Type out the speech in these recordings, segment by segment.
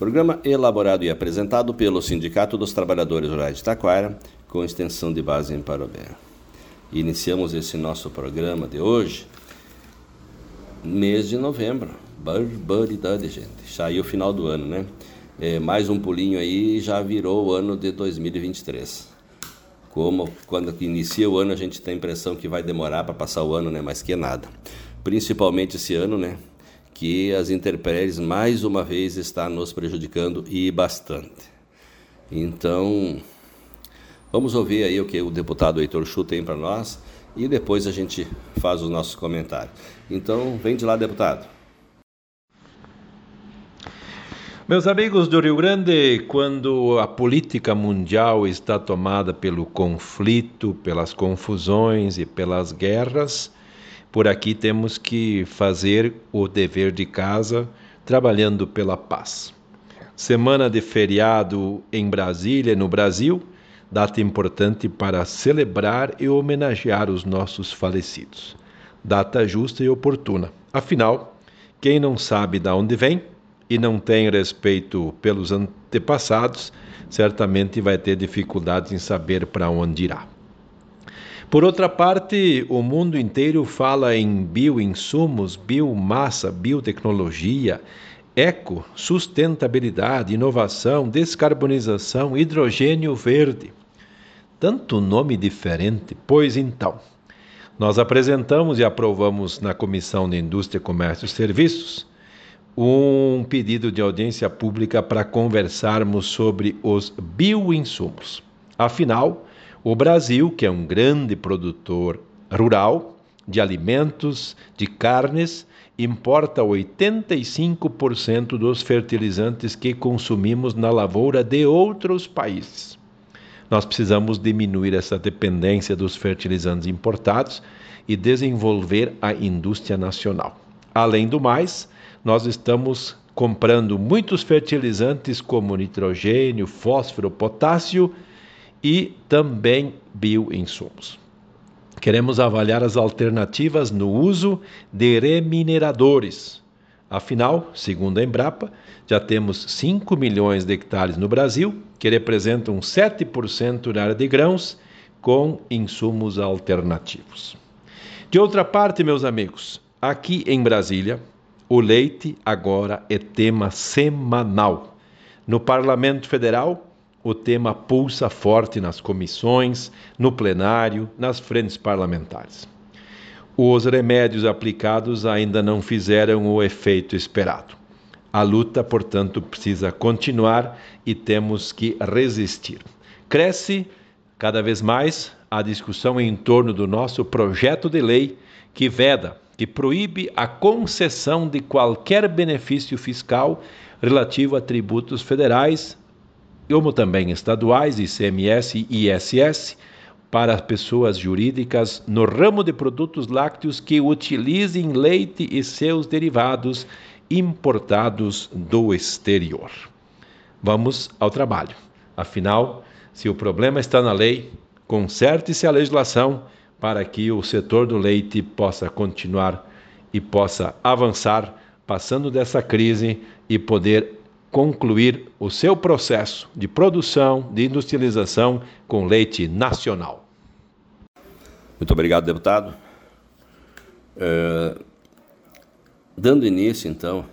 Programa elaborado e apresentado pelo Sindicato dos Trabalhadores Rurais de Taquara, com extensão de base em Parobé. Iniciamos esse nosso programa de hoje, mês de novembro. Barbaridade, gente. Saiu o final do ano, né? É, mais um pulinho aí já virou o ano de 2023. Como quando inicia o ano a gente tem a impressão que vai demorar para passar o ano, né? Mas que é nada. Principalmente esse ano, né? Que as intempéries mais uma vez está nos prejudicando e bastante. Então, vamos ouvir aí o que o deputado Heitor Chu tem para nós e depois a gente faz os nossos comentários. Então, vem de lá, deputado. Meus amigos do Rio Grande, quando a política mundial está tomada pelo conflito, pelas confusões e pelas guerras, por aqui temos que fazer o dever de casa trabalhando pela paz. Semana de feriado em Brasília, no Brasil, data importante para celebrar e homenagear os nossos falecidos. Data justa e oportuna. Afinal, quem não sabe de onde vem e não tem respeito pelos antepassados, certamente vai ter dificuldades em saber para onde irá. Por outra parte, o mundo inteiro fala em bioinsumos, biomassa, biotecnologia, eco, sustentabilidade, inovação, descarbonização, hidrogênio verde. Tanto nome diferente, pois então. Nós apresentamos e aprovamos na Comissão de Indústria, Comércio e Serviços um pedido de audiência pública para conversarmos sobre os bioinsumos. Afinal, o Brasil, que é um grande produtor rural de alimentos, de carnes, importa 85% dos fertilizantes que consumimos na lavoura de outros países. Nós precisamos diminuir essa dependência dos fertilizantes importados e desenvolver a indústria nacional. Além do mais, nós estamos comprando muitos fertilizantes como nitrogênio, fósforo, potássio e também bioinsumos. Queremos avaliar as alternativas no uso de remineradores. Afinal, segundo a Embrapa, já temos 5 milhões de hectares no Brasil, que representam 7% da área de grãos, com insumos alternativos. De outra parte, meus amigos, aqui em Brasília, o leite agora é tema semanal No Parlamento Federal, o tema pulsa forte nas comissões, no plenário, nas frentes parlamentares. Os remédios aplicados ainda não fizeram o efeito esperado. A luta, portanto, precisa continuar e temos que resistir. Cresce cada vez mais a discussão em torno do nosso projeto de lei que veda, que proíbe a concessão de qualquer benefício fiscal relativo a tributos federais, como também estaduais, ICMS e ISS, para pessoas jurídicas no ramo de produtos lácteos que utilizem leite e seus derivados importados do exterior. Vamos ao trabalho. Afinal, se o problema está na lei, conserte-se a legislação para que o setor do leite possa continuar e possa avançar, passando dessa crise e poder concluir o seu processo de produção, de industrialização com leite nacional. Muito obrigado, deputado. É, dando início, então,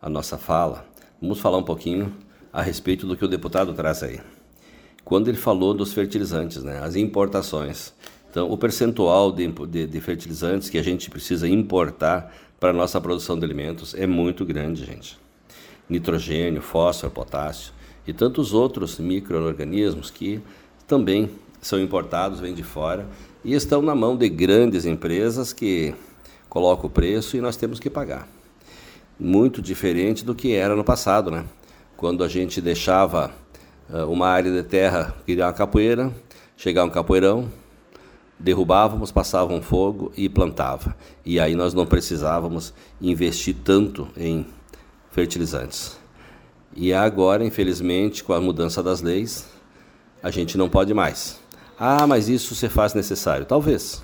à nossa fala, vamos falar um pouquinho a respeito do que o deputado traz aí. Quando ele falou dos fertilizantes, né, as importações. Então, o percentual de, de, de fertilizantes que a gente precisa importar para a nossa produção de alimentos é muito grande, gente nitrogênio, fósforo, potássio e tantos outros microorganismos que também são importados, vêm de fora e estão na mão de grandes empresas que colocam o preço e nós temos que pagar. Muito diferente do que era no passado, né? Quando a gente deixava uh, uma área de terra criar uma capoeira, chegar um capoeirão, derrubávamos, passavam fogo e plantava. E aí nós não precisávamos investir tanto em fertilizantes. E agora, infelizmente, com a mudança das leis, a gente não pode mais. Ah, mas isso se faz necessário. Talvez.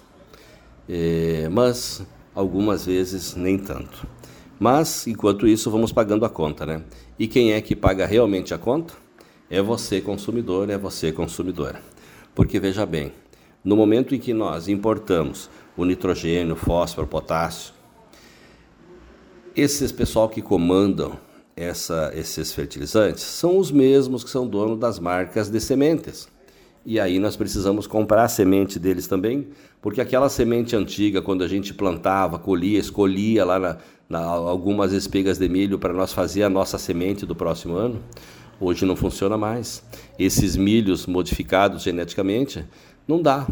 É, mas algumas vezes nem tanto. Mas, enquanto isso, vamos pagando a conta, né? E quem é que paga realmente a conta? É você, consumidor, é você, consumidora. Porque veja bem, no momento em que nós importamos o nitrogênio, fósforo, potássio, esses pessoal que comandam essa, esses fertilizantes são os mesmos que são donos das marcas de sementes. E aí nós precisamos comprar a semente deles também, porque aquela semente antiga, quando a gente plantava, colhia, escolhia lá na, na, algumas espigas de milho para nós fazer a nossa semente do próximo ano, hoje não funciona mais. Esses milhos modificados geneticamente, não dá.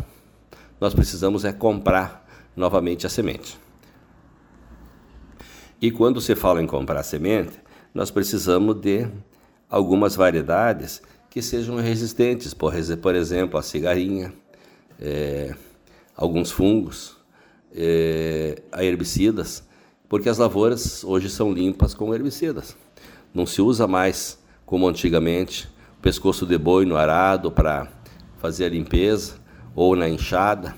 Nós precisamos é comprar novamente a semente. E quando se fala em comprar semente, nós precisamos de algumas variedades que sejam resistentes, por, exemplo, a cigarrinha, é, alguns fungos, é, a herbicidas, porque as lavouras hoje são limpas com herbicidas. Não se usa mais, como antigamente, o pescoço de boi no arado para fazer a limpeza ou na enxada,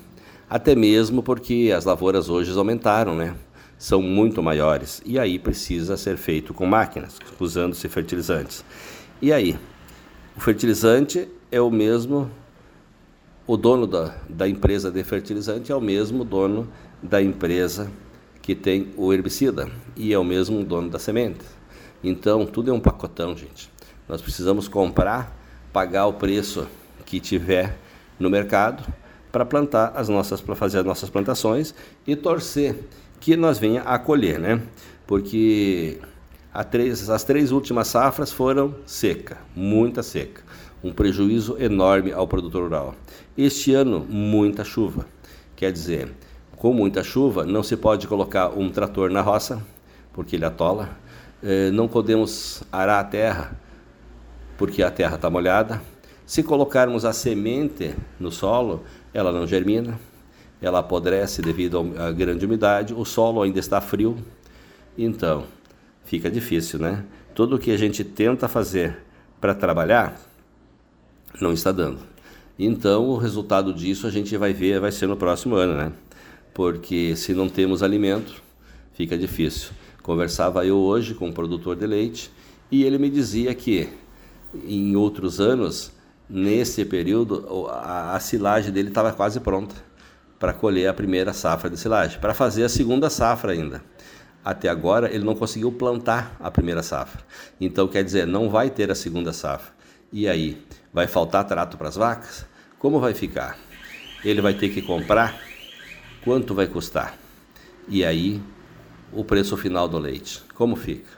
até mesmo porque as lavouras hoje aumentaram, né? São muito maiores e aí precisa ser feito com máquinas, usando-se fertilizantes. E aí, o fertilizante é o mesmo, o dono da, da empresa de fertilizante é o mesmo dono da empresa que tem o herbicida e é o mesmo dono da semente. Então, tudo é um pacotão, gente. Nós precisamos comprar, pagar o preço que tiver no mercado para plantar as nossas para fazer as nossas plantações e torcer que nós venha a colher, né? Porque três, as três últimas safras foram seca, muita seca, um prejuízo enorme ao produtor rural. Este ano, muita chuva. Quer dizer, com muita chuva, não se pode colocar um trator na roça, porque ele atola. Eh, não podemos arar a terra, porque a terra está molhada. Se colocarmos a semente no solo, ela não germina ela apodrece devido à grande umidade, o solo ainda está frio, então fica difícil, né? Tudo o que a gente tenta fazer para trabalhar não está dando. Então o resultado disso a gente vai ver, vai ser no próximo ano, né? Porque se não temos alimento, fica difícil. Conversava eu hoje com um produtor de leite e ele me dizia que em outros anos, nesse período, a, silagem dele estava quase pronta para colher a primeira safra de silagem, para fazer a segunda safra ainda. até agora ele não conseguiu plantar a primeira safra. Então quer dizer, não vai ter a segunda safra. E aí, vai faltar trato para as vacas? Como vai ficar? Ele vai ter que comprar? Quanto vai custar? E aí, o preço final do leite, como fica?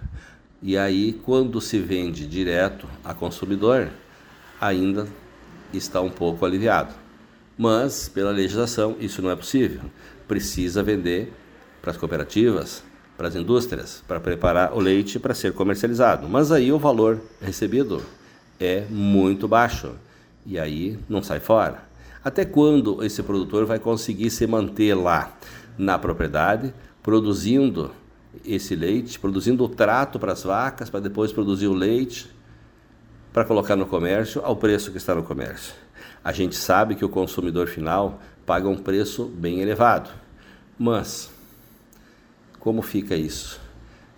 E aí, quando se vende direto a consumidor, ainda está um pouco aliviado. Mas, pela legislação, isso não é possível. Precisa vender para as cooperativas, para as indústrias, para preparar o leite para ser comercializado. Mas aí o valor recebido é muito baixo e aí não sai fora. Até quando esse produtor vai conseguir se manter lá na propriedade, produzindo esse leite, produzindo o trato para as vacas, para depois produzir o leite, para colocar no comércio ao preço que está no comércio? A gente sabe que o consumidor final paga um preço bem elevado, mas como fica isso?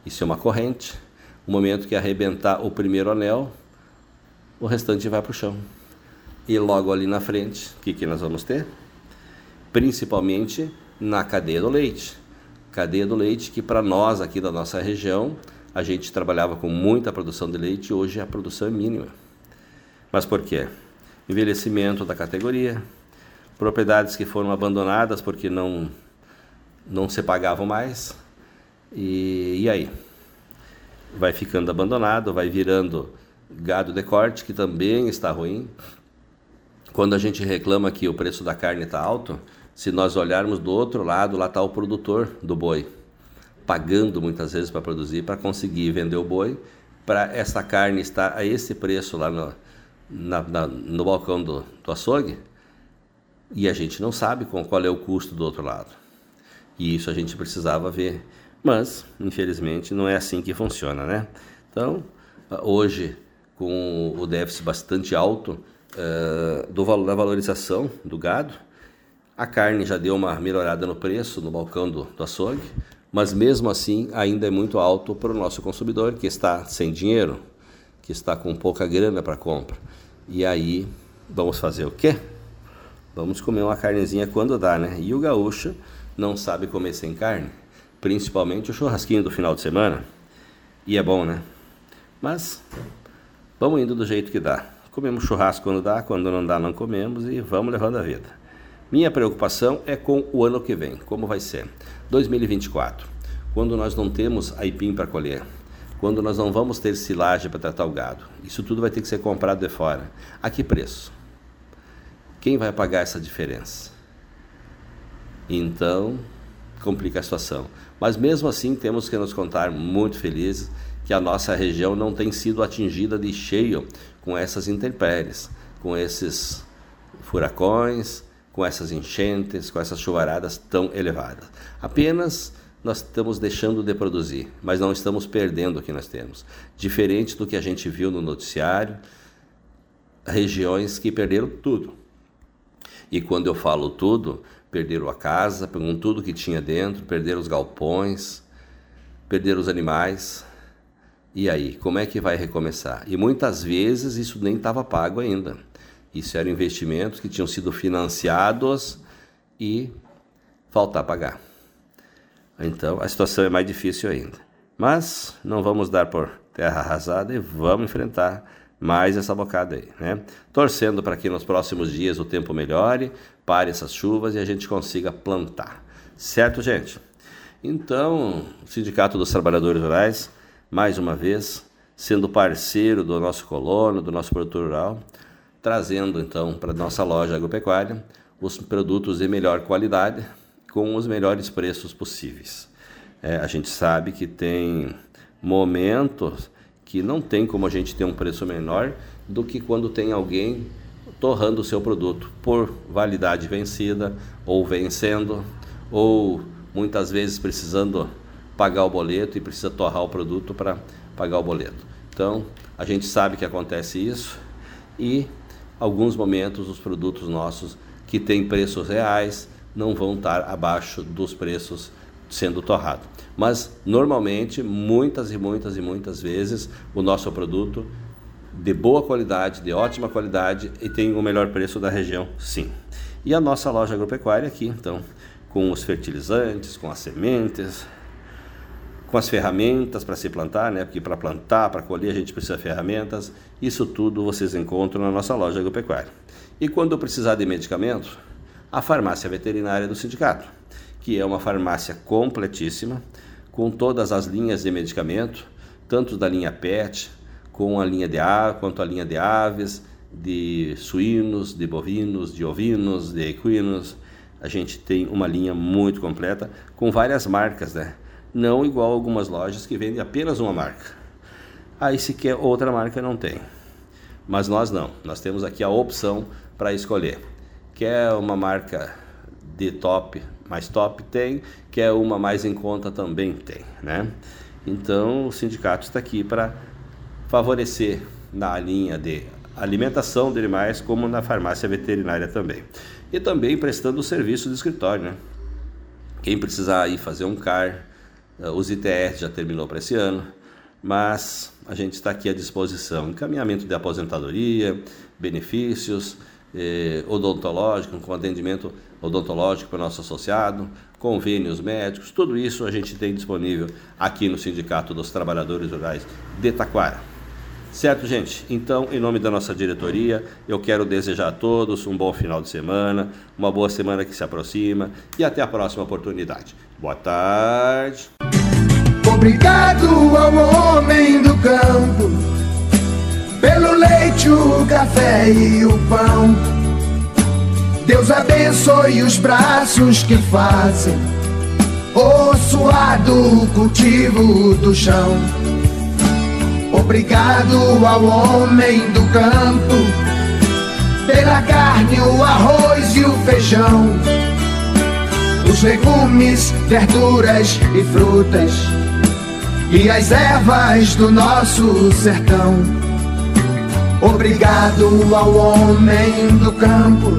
Isso é uma corrente. No momento que arrebentar o primeiro anel, o restante vai para o chão. E logo ali na frente, o que, que nós vamos ter? Principalmente na cadeia do leite. Cadeia do leite que para nós aqui da nossa região, a gente trabalhava com muita produção de leite, hoje a produção é mínima. Mas por quê? Envelhecimento da categoria, propriedades que foram abandonadas porque não, não se pagavam mais, e, e aí? Vai ficando abandonado, vai virando gado de corte, que também está ruim. Quando a gente reclama que o preço da carne está alto, se nós olharmos do outro lado, lá está o produtor do boi, pagando muitas vezes para produzir, para conseguir vender o boi, para essa carne estar a esse preço lá no, na, na, no balcão do, do açougue, e a gente não sabe com, qual é o custo do outro lado. E isso a gente precisava ver. Mas, infelizmente, não é assim que funciona, né? Então, hoje, com o déficit bastante alto uh, do da valorização do gado, a carne já deu uma melhorada no preço no balcão do, do açougue, mas mesmo assim ainda é muito alto para o nosso consumidor que está sem dinheiro, que está com pouca grana para compra. E aí, vamos fazer o quê? Vamos comer uma carnezinha quando dá, né? E o gaúcho não sabe comer sem carne principalmente o churrasquinho do final de semana. E é bom, né? Mas vamos indo do jeito que dá. Comemos churrasco quando dá, quando não dá, não comemos e vamos levando a vida. Minha preocupação é com o ano que vem, como vai ser? 2024, quando nós não temos aipim para colher, quando nós não vamos ter silagem para tratar o gado. Isso tudo vai ter que ser comprado de fora. A que preço? Quem vai pagar essa diferença? Então, complica a situação. Mas mesmo assim, temos que nos contar muito felizes que a nossa região não tem sido atingida de cheio com essas intempéries, com esses furacões, com essas enchentes, com essas chuvaradas tão elevadas. Apenas nós estamos deixando de produzir, mas não estamos perdendo o que nós temos. Diferente do que a gente viu no noticiário, regiões que perderam tudo. E quando eu falo tudo, perderam a casa, perderam tudo que tinha dentro, perderam os galpões, perderam os animais. E aí, como é que vai recomeçar? E muitas vezes isso nem estava pago ainda. Isso eram investimentos que tinham sido financiados e faltar pagar. Então a situação é mais difícil ainda. Mas não vamos dar por terra arrasada e vamos enfrentar mais essa bocada aí, né? Torcendo para que nos próximos dias o tempo melhore, pare essas chuvas e a gente consiga plantar. Certo, gente? Então, o Sindicato dos Trabalhadores Rurais, mais uma vez, sendo parceiro do nosso colono, do nosso produtor rural, trazendo então para nossa loja agropecuária os produtos de melhor qualidade com os melhores preços possíveis. É, a gente sabe que tem momentos que não tem como a gente ter um preço menor do que quando tem alguém torrando o seu produto por validade vencida ou vencendo ou muitas vezes precisando pagar o boleto e precisa torrar o produto para pagar o boleto. Então, a gente sabe que acontece isso e alguns momentos os produtos nossos que têm preços reais não vão estar abaixo dos preços sendo torrado. Mas normalmente, muitas e muitas e muitas vezes, o nosso produto de boa qualidade, de ótima qualidade e tem o melhor preço da região, sim. E a nossa loja agropecuária aqui, então, com os fertilizantes, com as sementes, com as ferramentas para se plantar, né? Porque para plantar, para colher, a gente precisa de ferramentas. Isso tudo vocês encontram na nossa loja agropecuária. E quando precisar de medicamento, a farmácia veterinária do sindicato, que é uma farmácia completíssima, com todas as linhas de medicamento, tanto da linha PET, com a linha de ave, quanto a linha de aves, de suínos, de bovinos, de ovinos, de equinos. A gente tem uma linha muito completa com várias marcas, né? Não igual algumas lojas que vendem apenas uma marca. Aí se quer outra marca não tem. Mas nós não. Nós temos aqui a opção para escolher. Quer uma marca de top, mais top tem, quer uma mais em conta também tem, né? Então o sindicato está aqui para favorecer na linha de alimentação de animais, como na farmácia veterinária também. E também prestando o serviço de escritório, né? Quem precisar ir fazer um CAR, eh, os ITR já terminou para esse ano, mas a gente está aqui à disposição. Encaminhamento de aposentadoria, benefícios, eh, odontológico, com atendimento odontológico para o nosso associado, convênios médicos, tudo isso a gente tem disponível aqui no Sindicato dos Trabalhadores Rurais de Taquara. Certo, gente? Então, em nome da nossa diretoria, eu quero desejar a todos um bom final de semana, uma boa semana que se aproxima e até a próxima oportunidade. Boa tarde. Obrigado ao homem do campo, pelo leite, o café e o pão. Deus abençoe os braços que fazem o suado cultivo do chão. Obrigado ao homem do campo, pela carne, o arroz e o feijão, os legumes, verduras e frutas, e as ervas do nosso sertão. Obrigado ao homem do campo,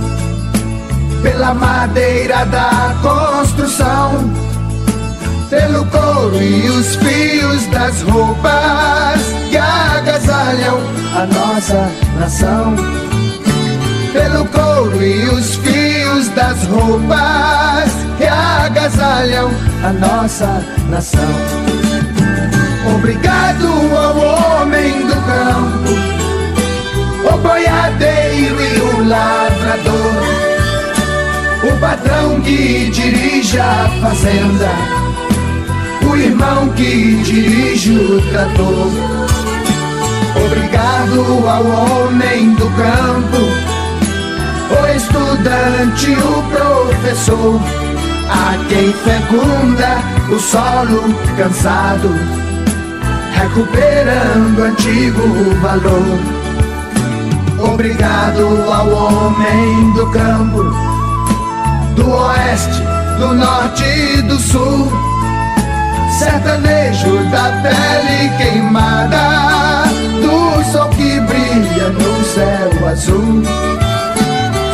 pela madeira da construção pelo couro e os fios das roupas que agasalham a nossa nação. Pelo couro e os fios das roupas que agasalham a nossa nação. Obrigado ao homem do campo, lavrador, o patrão que dirige a fazenda o irmão que dirige o trator. Obrigado ao homem do campo, o estudante, o professor, a quem fecunda o solo cansado, recuperando antigo valor. Obrigado ao homem do campo, do oeste, do norte e do sul sertanejo da pele queimada, do sol que brilha no céu azul.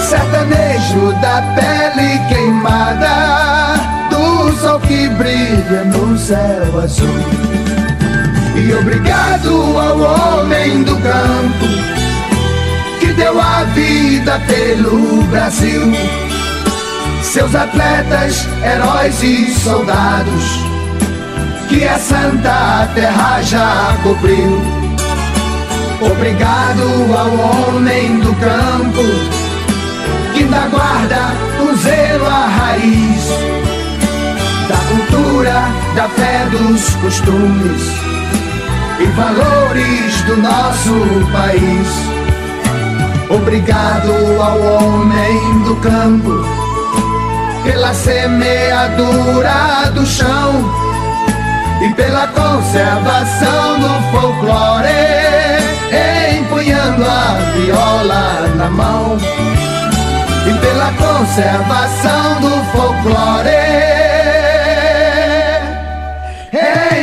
Sertanejo da pele queimada, do sol que brilha no céu azul. E obrigado ao homem do campo que deu a vida pelo Brasil. Seus atletas, heróis e soldados que a santa terra já cobriu. Obrigado ao homem do campo que ainda guarda o zelo à raiz da cultura, da fé, dos costumes e valores do nosso país. Obrigado ao homem do campo pela semeadura do chão e pela conservação do folclore, empunhando a viola na mão. E pela conservação do folclore,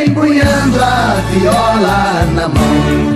empunhando a viola na mão.